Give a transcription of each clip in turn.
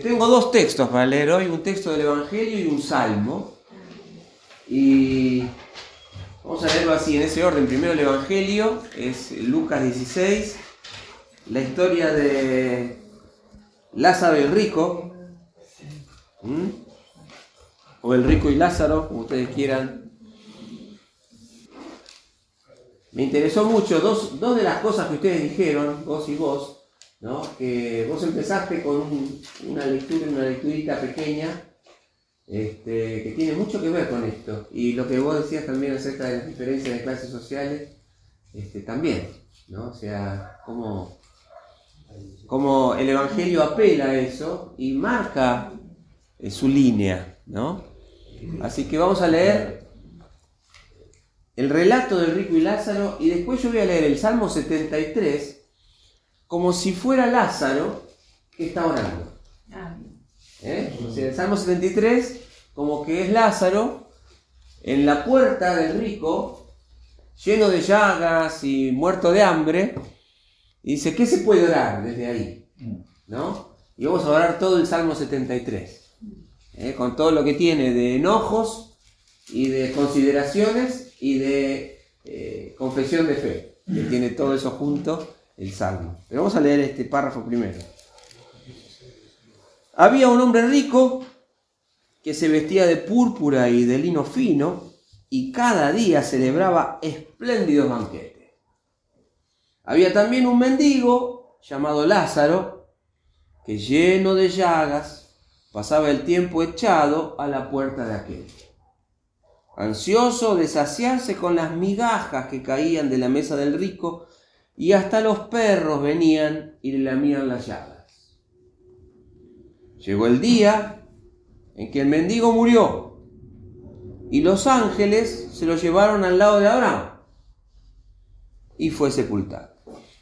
Tengo dos textos para leer hoy, un texto del Evangelio y un salmo. Y vamos a leerlo así, en ese orden. Primero el Evangelio, es Lucas 16, la historia de Lázaro el rico, ¿Mm? o el rico y Lázaro, como ustedes quieran. Me interesó mucho dos, dos de las cosas que ustedes dijeron, vos y vos, ¿no? que vos empezaste con una lectura, una lecturita pequeña, este, que tiene mucho que ver con esto. Y lo que vos decías también acerca de las diferencias de clases sociales, este, también, ¿no? O sea, cómo, el Evangelio apela a eso y marca eh, su línea, ¿no? Así que vamos a leer el relato del rico y Lázaro y después yo voy a leer el Salmo 73 como si fuera Lázaro que está orando. ¿Eh? O sea, el Salmo 73 como que es Lázaro en la puerta del rico, lleno de llagas y muerto de hambre, y dice, ¿qué se puede orar desde ahí? ¿No? Y vamos a orar todo el Salmo 73, ¿eh? con todo lo que tiene de enojos y de consideraciones y de eh, confesión de fe, que tiene todo eso junto el Salmo. Pero vamos a leer este párrafo primero. Había un hombre rico que se vestía de púrpura y de lino fino y cada día celebraba espléndidos banquetes. Había también un mendigo llamado Lázaro que lleno de llagas pasaba el tiempo echado a la puerta de aquel, ansioso de saciarse con las migajas que caían de la mesa del rico y hasta los perros venían y le lamían las llagas. Llegó el día en que el mendigo murió y los ángeles se lo llevaron al lado de Abraham y fue sepultado.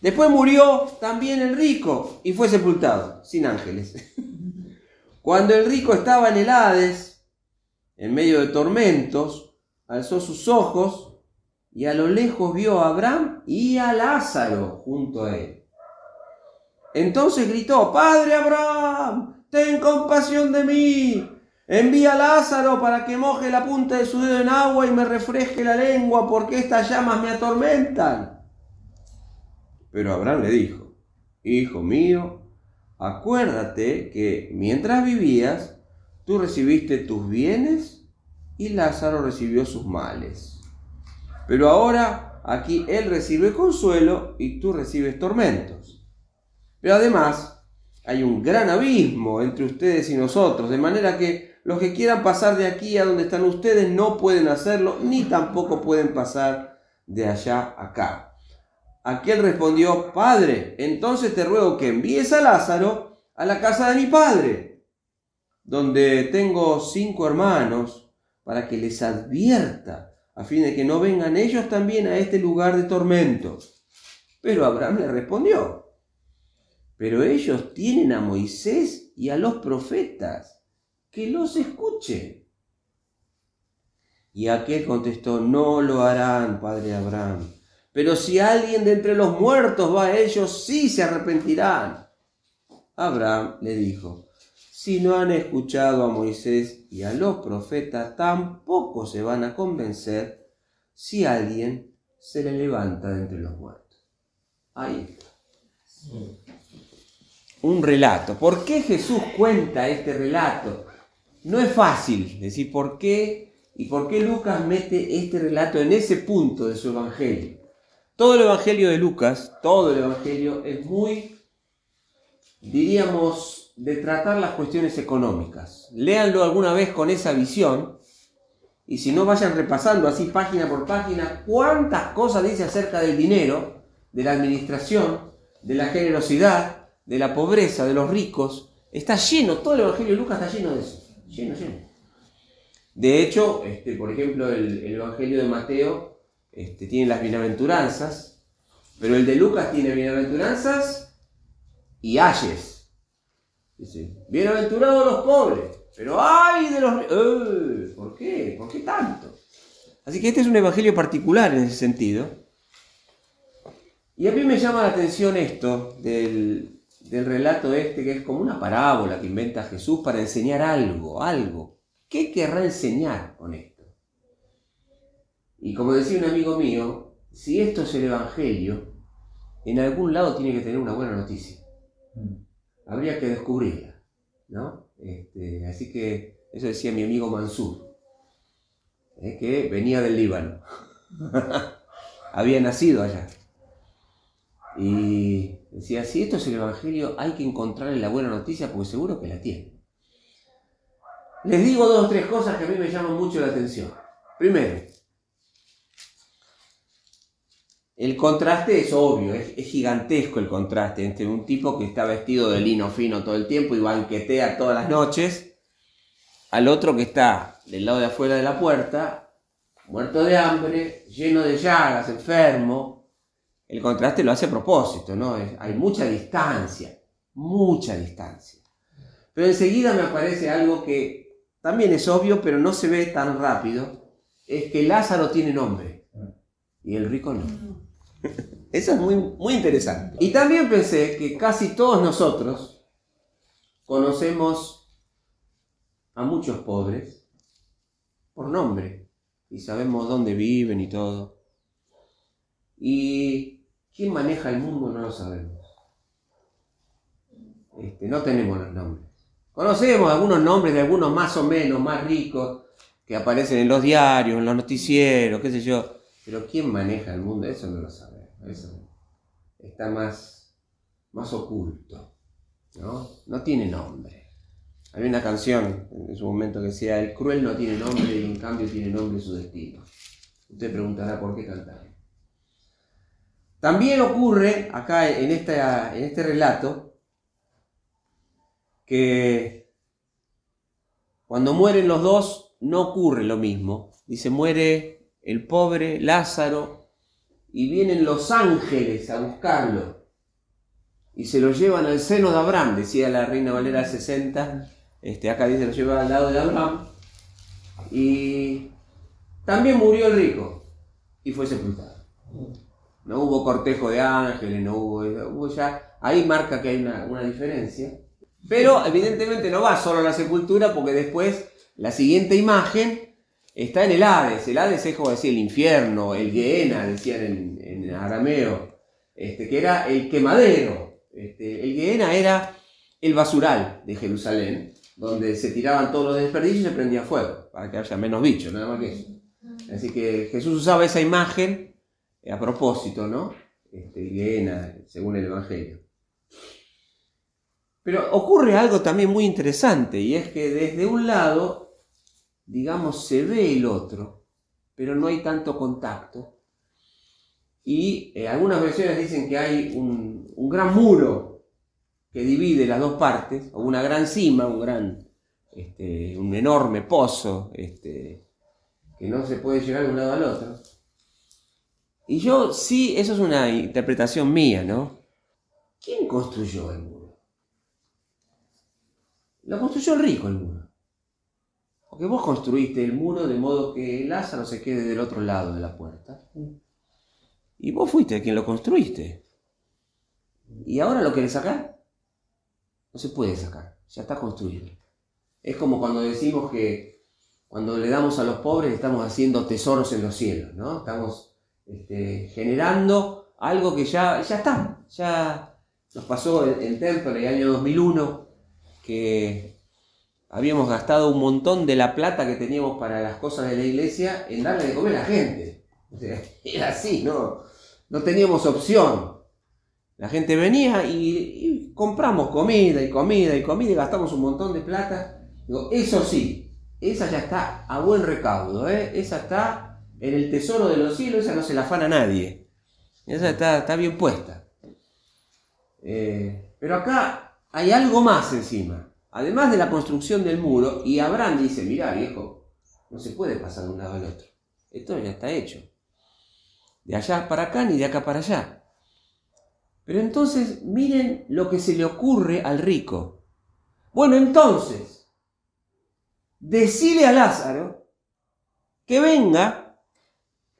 Después murió también el rico y fue sepultado, sin ángeles. Cuando el rico estaba en el Hades, en medio de tormentos, alzó sus ojos y a lo lejos vio a Abraham y a Lázaro junto a él. Entonces gritó, Padre Abraham, ten compasión de mí. Envía a Lázaro para que moje la punta de su dedo en agua y me refresque la lengua porque estas llamas me atormentan. Pero Abraham le dijo, Hijo mío, acuérdate que mientras vivías, tú recibiste tus bienes y Lázaro recibió sus males. Pero ahora aquí Él recibe consuelo y tú recibes tormentos. Pero además hay un gran abismo entre ustedes y nosotros, de manera que los que quieran pasar de aquí a donde están ustedes no pueden hacerlo, ni tampoco pueden pasar de allá acá. Aquel respondió, Padre, entonces te ruego que envíes a Lázaro a la casa de mi padre, donde tengo cinco hermanos, para que les advierta a fin de que no vengan ellos también a este lugar de tormento. Pero Abraham le respondió, pero ellos tienen a Moisés y a los profetas, que los escuchen. Y aquel contestó, no lo harán, padre Abraham, pero si alguien de entre los muertos va a ellos, sí se arrepentirán. Abraham le dijo, si no han escuchado a Moisés y a los profetas, tampoco se van a convencer si alguien se le levanta de entre los muertos. Ahí está. Un relato. ¿Por qué Jesús cuenta este relato? No es fácil decir por qué y por qué Lucas mete este relato en ese punto de su evangelio. Todo el evangelio de Lucas, todo el evangelio es muy, diríamos, de tratar las cuestiones económicas. Léanlo alguna vez con esa visión y si no vayan repasando así página por página cuántas cosas dice acerca del dinero, de la administración, de la generosidad, de la pobreza, de los ricos. Está lleno, todo el Evangelio de Lucas está lleno de eso. Lleno, lleno. De hecho, este, por ejemplo, el, Evangelio de Mateo este, tiene las bienaventuranzas, pero el de Lucas tiene bienaventuranzas y ayes. Dice, bienaventurados los pobres, pero ay de los... Eh, ¿Por qué? ¿Por qué tanto? Así que este es un evangelio particular en ese sentido. Y a mí me llama la atención esto del, del relato este, que es como una parábola que inventa Jesús para enseñar algo, algo. ¿Qué querrá enseñar con esto? Y como decía un amigo mío, si esto es el Evangelio, en algún lado tiene que tener una buena noticia. Habría que descubrirla, ¿no? Este, así que eso decía mi amigo Mansur, ¿eh? que venía del Líbano. Había nacido allá. Y decía, si esto es el Evangelio, hay que encontrarle la buena noticia porque seguro que la tiene. Les digo dos o tres cosas que a mí me llaman mucho la atención. Primero, el contraste es obvio, es, gigantesco el contraste entre un tipo que está vestido de lino fino todo el tiempo y banquetea todas las noches, al otro que está del lado de afuera de la puerta, muerto de hambre, lleno de llagas, enfermo. El contraste lo hace a propósito, ¿no? hay mucha distancia, mucha distancia. Pero enseguida me aparece algo que también es obvio, pero no se ve tan rápido, es que Lázaro tiene nombre y el rico no. Eso es muy, muy interesante. Y también pensé que casi todos nosotros conocemos a muchos pobres por nombre y sabemos dónde viven y todo. Y quién maneja el mundo no lo sabemos. Este, no tenemos los nombres. Conocemos algunos nombres de algunos más o menos más ricos que aparecen en los diarios, en los noticieros, qué sé yo. Pero quién maneja el mundo, eso no lo sabemos eso está más, más oculto, ¿no? No tiene nombre. Había una canción en su momento que decía, el cruel no tiene nombre y en cambio tiene nombre su destino. Usted preguntará por qué cantar. También ocurre acá en, esta, en este relato que cuando mueren los dos no ocurre lo mismo. Dice, muere el pobre Lázaro y vienen los ángeles a buscarlo y se lo llevan al seno de Abraham, decía la Reina Valera 60, este, acá dice lo lleva al lado de Abraham, y también murió el rico y fue sepultado. No hubo cortejo de ángeles, no hubo, ya, ahí marca que hay una, una diferencia, pero evidentemente no va solo a la sepultura porque después la siguiente imagen está en el Hades. El Hades es como decir el infierno, el Gehenna, decían en, arameo, este, que era el quemadero. Este, el Gehenna era el basural de Jerusalén, donde se tiraban todos los desperdicios y se prendía fuego, para que haya menos bichos, nada más que eso. Así que Jesús usaba esa imagen a propósito, ¿no? Este, Gehenna, según el Evangelio. Pero ocurre algo también muy interesante, y es que desde un lado digamos, se ve el otro, pero no hay tanto contacto. Y eh, algunas versiones dicen que hay un, gran muro que divide las dos partes, o una gran cima, un gran, este, un enorme pozo, este, que no se puede llegar de un lado al otro. Y yo sí, eso es una interpretación mía, ¿no? ¿Quién construyó el muro? Lo construyó el rico el muro. Porque vos construiste el muro de modo que Lázaro se quede del otro lado de la puerta. Y vos fuiste quien lo construiste. ¿Y ahora lo querés sacar? No se puede sacar, ya está construido. Es como cuando decimos que cuando le damos a los pobres estamos haciendo tesoros en los cielos, ¿no? Estamos este, generando algo que ya, ya está. Ya nos pasó en, en el año 2001, que habíamos gastado un montón de la plata que teníamos para las cosas de la iglesia en darle de comer a la gente. era así, ¿no? No teníamos opción. La gente venía y, compramos comida y comida y comida y gastamos un montón de plata. Eso sí, esa ya está a buen recaudo, ¿eh? esa está en el tesoro de los cielos, esa no se la afana nadie. Esa está, está bien puesta. Eh, pero acá hay algo más encima además de la construcción del muro, y Abraham dice, mira viejo, no se puede pasar de un lado al otro. Esto ya está hecho. De allá para acá ni de acá para allá. Pero entonces miren lo que se le ocurre al rico. Bueno, entonces, decile a Lázaro que venga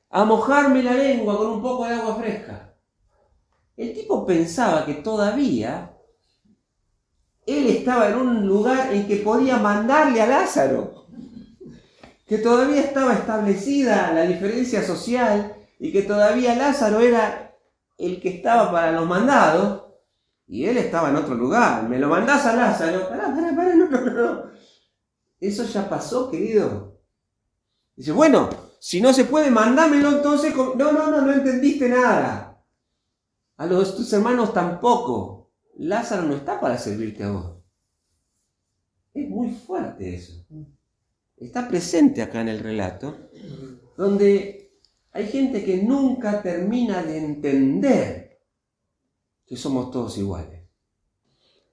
a mojarme la lengua con un poco de agua fresca. El tipo pensaba que todavía él estaba en un lugar en que podía mandarle a Lázaro, que todavía estaba establecida la diferencia social y que todavía Lázaro era el que estaba para los mandados y él estaba en otro lugar. Me lo mandás a Lázaro. Pará, pará, pará, no, no, no. Eso ya pasó, querido. Dice, bueno, si no se puede, mandámelo entonces. No, no, no, no entendiste nada. A los tus hermanos tampoco. Lázaro no está para servirte a vos. Es muy fuerte eso. Está presente acá en el relato, donde hay gente que nunca termina de entender que somos todos iguales.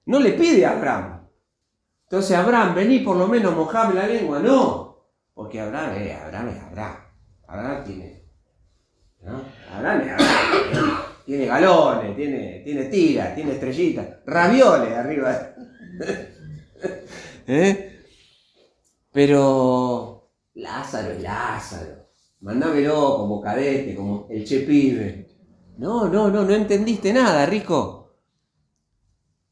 No le pide a Abraham. Entonces, Abraham, vení por lo menos mojame la lengua. No, porque Abraham, es Abraham es Abraham. Abraham tiene. ¿no? Abraham es Abraham. Tiene galones, tiene, tiene tiras, tiene estrellitas, ravioles arriba. ¿Eh? Pero Lázaro es Lázaro. Mándamelo como cadete, como el che pibe. No, no, no, no entendiste nada, Rico.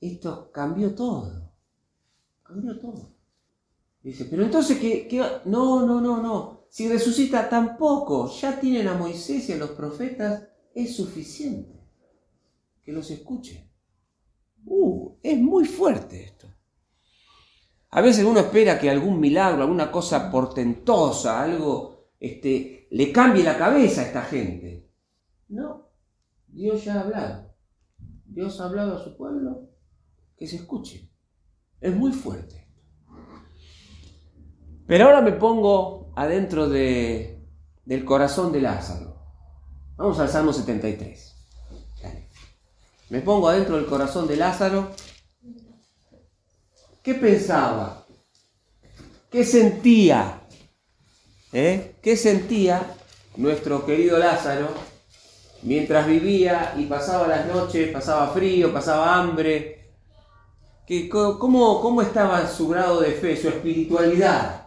Esto cambió todo. Cambió todo. Dice, pero entonces, ¿qué, qué va? No, no, no, no. Si resucita tampoco, ya tienen a Moisés y a los profetas, es suficiente. Que los escuchen. Uh, es muy fuerte esto. A veces uno espera que algún milagro, alguna cosa portentosa, algo, este, le cambie la cabeza a esta gente. No, Dios ya ha hablado. Dios ha hablado a su pueblo que se escuche. Es muy fuerte. Pero ahora me pongo adentro de, del corazón de Lázaro. Vamos al Salmo 73. Me pongo adentro del corazón de Lázaro ¿Qué pensaba? ¿Qué sentía? ¿Eh? ¿Qué sentía nuestro querido Lázaro mientras vivía y pasaba las noches, pasaba frío, pasaba hambre? ¿Qué, cómo, ¿Cómo estaba su grado de fe, su espiritualidad?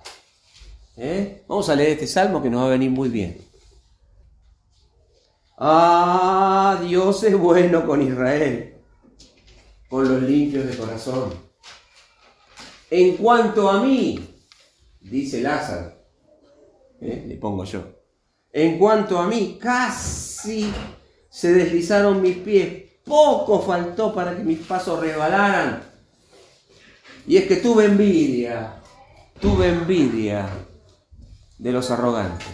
¿Eh? Vamos a leer este salmo que nos va a venir muy bien. Ah, Dios es bueno con Israel, con los limpios de corazón. En cuanto a mí, dice Lázaro, ¿eh? le pongo yo, en cuanto a mí, casi se deslizaron mis pies, poco faltó para que mis pasos resbalaran. Y es que tuve envidia, tuve envidia de los arrogantes.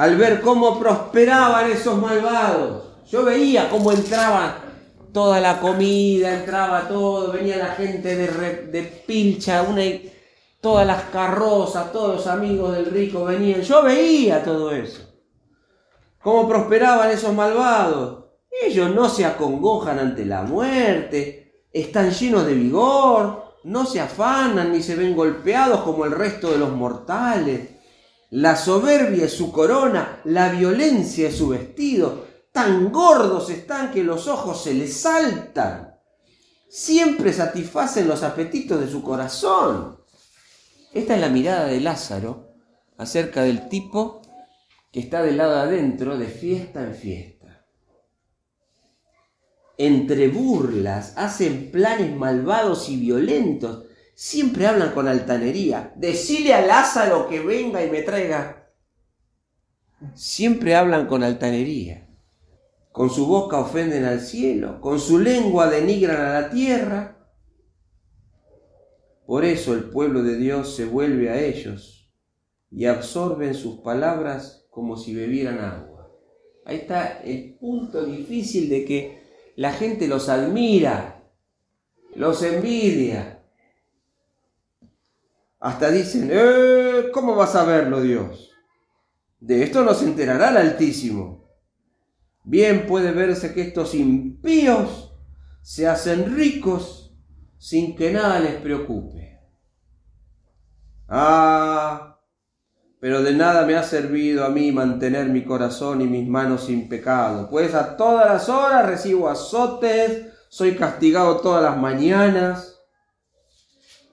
Al ver cómo prosperaban esos malvados, yo veía cómo entraban toda la comida, entraba todo, venía la gente de, de pilcha, una, todas las carrozas, todos los amigos del rico venían. Yo veía todo eso. Cómo prosperaban esos malvados. Ellos no se acongojan ante la muerte, están llenos de vigor, no se afanan ni se ven golpeados como el resto de los mortales. La soberbia es su corona, la violencia es su vestido, tan gordos están que los ojos se les saltan. Siempre satisfacen los apetitos de su corazón. Esta es la mirada de Lázaro acerca del tipo que está del lado adentro de fiesta en fiesta. Entre burlas, hacen planes malvados y violentos. Siempre hablan con altanería. Decile a Lázaro que venga y me traiga. Siempre hablan con altanería con su boca ofenden al cielo, con su lengua denigran a la tierra. Por eso el pueblo de Dios se vuelve a ellos y absorben sus palabras como si bebieran agua. Ahí está el punto difícil de que la gente los admira, los envidia. Hasta dicen, eh, ¿cómo vas a verlo Dios? De esto no se enterará el Altísimo. Bien puede verse que estos impíos se hacen ricos sin que nada les preocupe. Ah, pero de nada me ha servido a mí mantener mi corazón y mis manos sin pecado, pues a todas las horas recibo azotes, soy castigado todas las mañanas.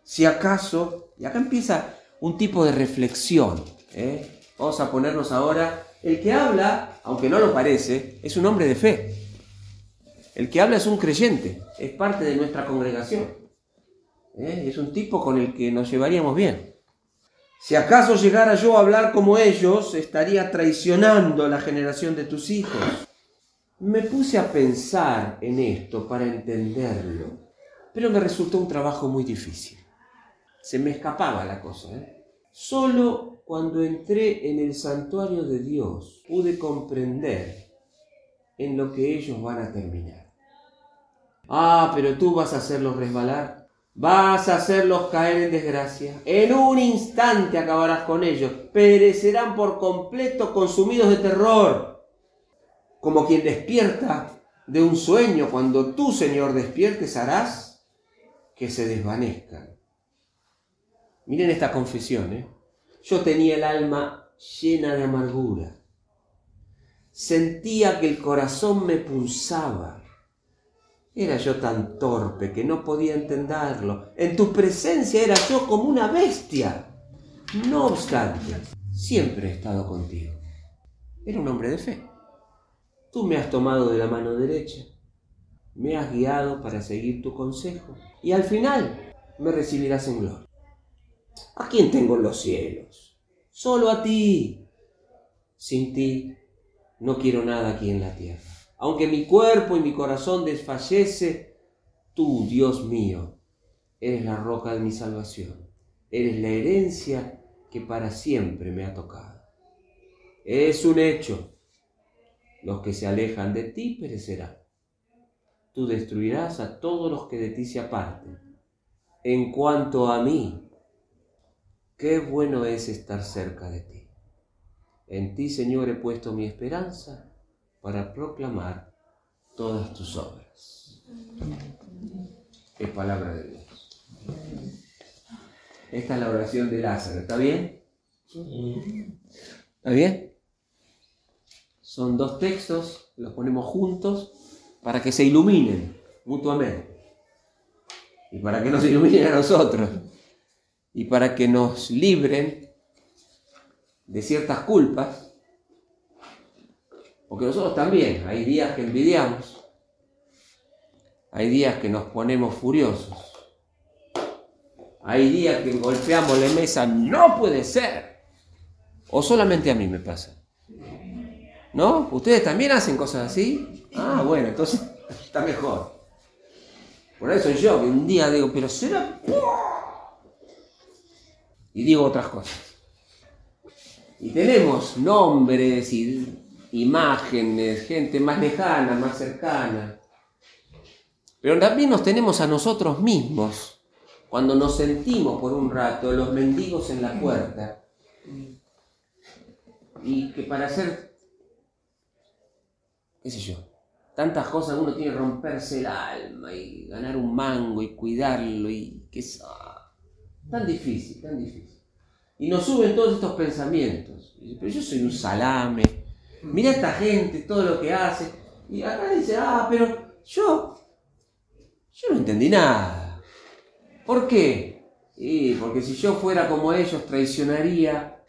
Si acaso, y acá empieza un tipo de reflexión, ¿eh? vamos a ponernos ahora el que habla, aunque no lo parece, es un hombre de fe. El que habla es un creyente, es parte de nuestra congregación. ¿Eh? Es un tipo con el que nos llevaríamos bien. Si acaso llegara yo a hablar como ellos, estaría traicionando a la generación de tus hijos. Me puse a pensar en esto para entenderlo, pero me resultó un trabajo muy difícil. Se me escapaba la cosa. ¿eh? Solo cuando entré en el santuario de Dios pude comprender en lo que ellos van a terminar. Ah, pero tú vas a hacerlos resbalar. Vas a hacerlos caer en desgracia. En un instante acabarás con ellos. Perecerán por completo consumidos de terror. Como quien despierta de un sueño, cuando tú, Señor, despiertes, harás que se desvanezcan. Miren esta confesión. ¿eh? Yo tenía el alma llena de amargura. Sentía que el corazón me pulsaba era yo tan torpe que no podía entenderlo. En tu presencia era yo como una bestia. No obstante, siempre he estado contigo. Era un hombre de fe. Tú me has tomado de la mano derecha, me has guiado para seguir tu consejo y al final me recibirás en gloria. ¿A quién tengo en los cielos? Solo a ti. Sin ti no quiero nada aquí en la tierra. Aunque mi cuerpo y mi corazón desfallece, tú, Dios mío, eres la roca de mi salvación. Eres la herencia que para siempre me ha tocado. Es un hecho. Los que se alejan de ti perecerán. Tú destruirás a todos los que de ti se aparten. En cuanto a mí, qué bueno es estar cerca de ti. En ti, Señor, he puesto mi esperanza para proclamar todas tus obras. Es palabra de Dios. Esta es la oración de Lázaro, ¿está bien? ¿Está bien? Son dos textos, los ponemos juntos para que se iluminen mutuamente. Y para que nos iluminen a nosotros. Y para que nos libren de ciertas culpas porque nosotros también, hay días que envidiamos, hay días que nos ponemos furiosos, hay días que golpeamos la mesa, no puede ser. O solamente a mí me pasa. ¿No? ¿Ustedes también hacen cosas así? Ah, bueno, entonces está mejor. Por eso yo que un día digo, pero será... Y digo otras cosas. Y tenemos nombres y imágenes, gente más lejana, más cercana. Pero también nos tenemos a nosotros mismos cuando nos sentimos por un rato los mendigos en la puerta. Y que para hacer, qué sé yo, tantas cosas uno tiene que romperse el alma y ganar un mango y cuidarlo y que es tan difícil, tan difícil. Y nos suben todos estos pensamientos. Pero yo soy un salame, Mira esta gente, todo lo que hace. Y acá dice, ah, pero yo, yo no entendí nada. ¿Por qué? Y porque si yo fuera como ellos, traicionaría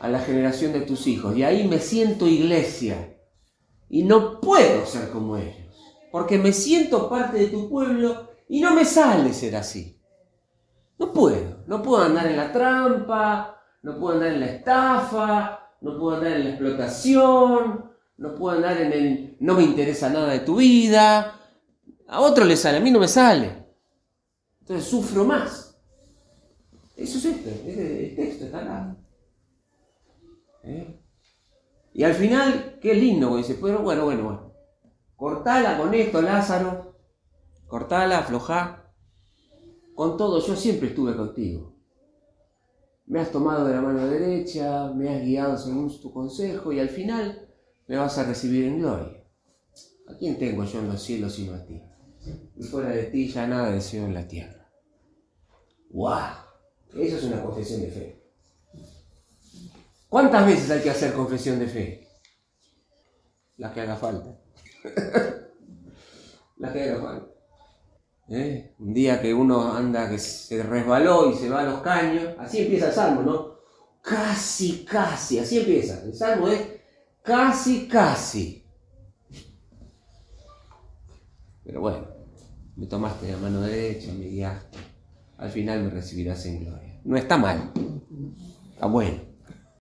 a la generación de tus hijos. Y ahí me siento iglesia. Y no puedo ser como ellos. Porque me siento parte de tu pueblo y no me sale ser así. No puedo. No puedo andar en la trampa, no puedo andar en la estafa, no puedo andar en la explotación, no puedo andar en el no me interesa nada de tu vida. A otro le sale, a mí no me sale. Entonces sufro más. Eso es esto, el texto está acá. ¿Eh? Y al final, qué lindo, dice, bueno, bueno, bueno, bueno. Cortala con esto, Lázaro. Cortala, aflojá. Con todo, yo siempre estuve contigo me has tomado de la mano derecha, me has guiado según tu consejo y al final me vas a recibir en gloria. ¿A quién tengo yo en los cielos sino a ti? Y fuera de ti ya nada deseo en la tierra. ¡Wow! Eso es una confesión de fe. ¿Cuántas veces hay que hacer confesión de fe? Las que haga falta. Las que haga falta. ¿Eh? Un día que uno anda, que se resbaló y se va a los caños, así empieza el salmo, ¿no? Casi, casi, así empieza. El salmo es casi, casi. Pero bueno, me tomaste la mano derecha, me guiaste. al final me recibirás en gloria. No está mal, está bueno.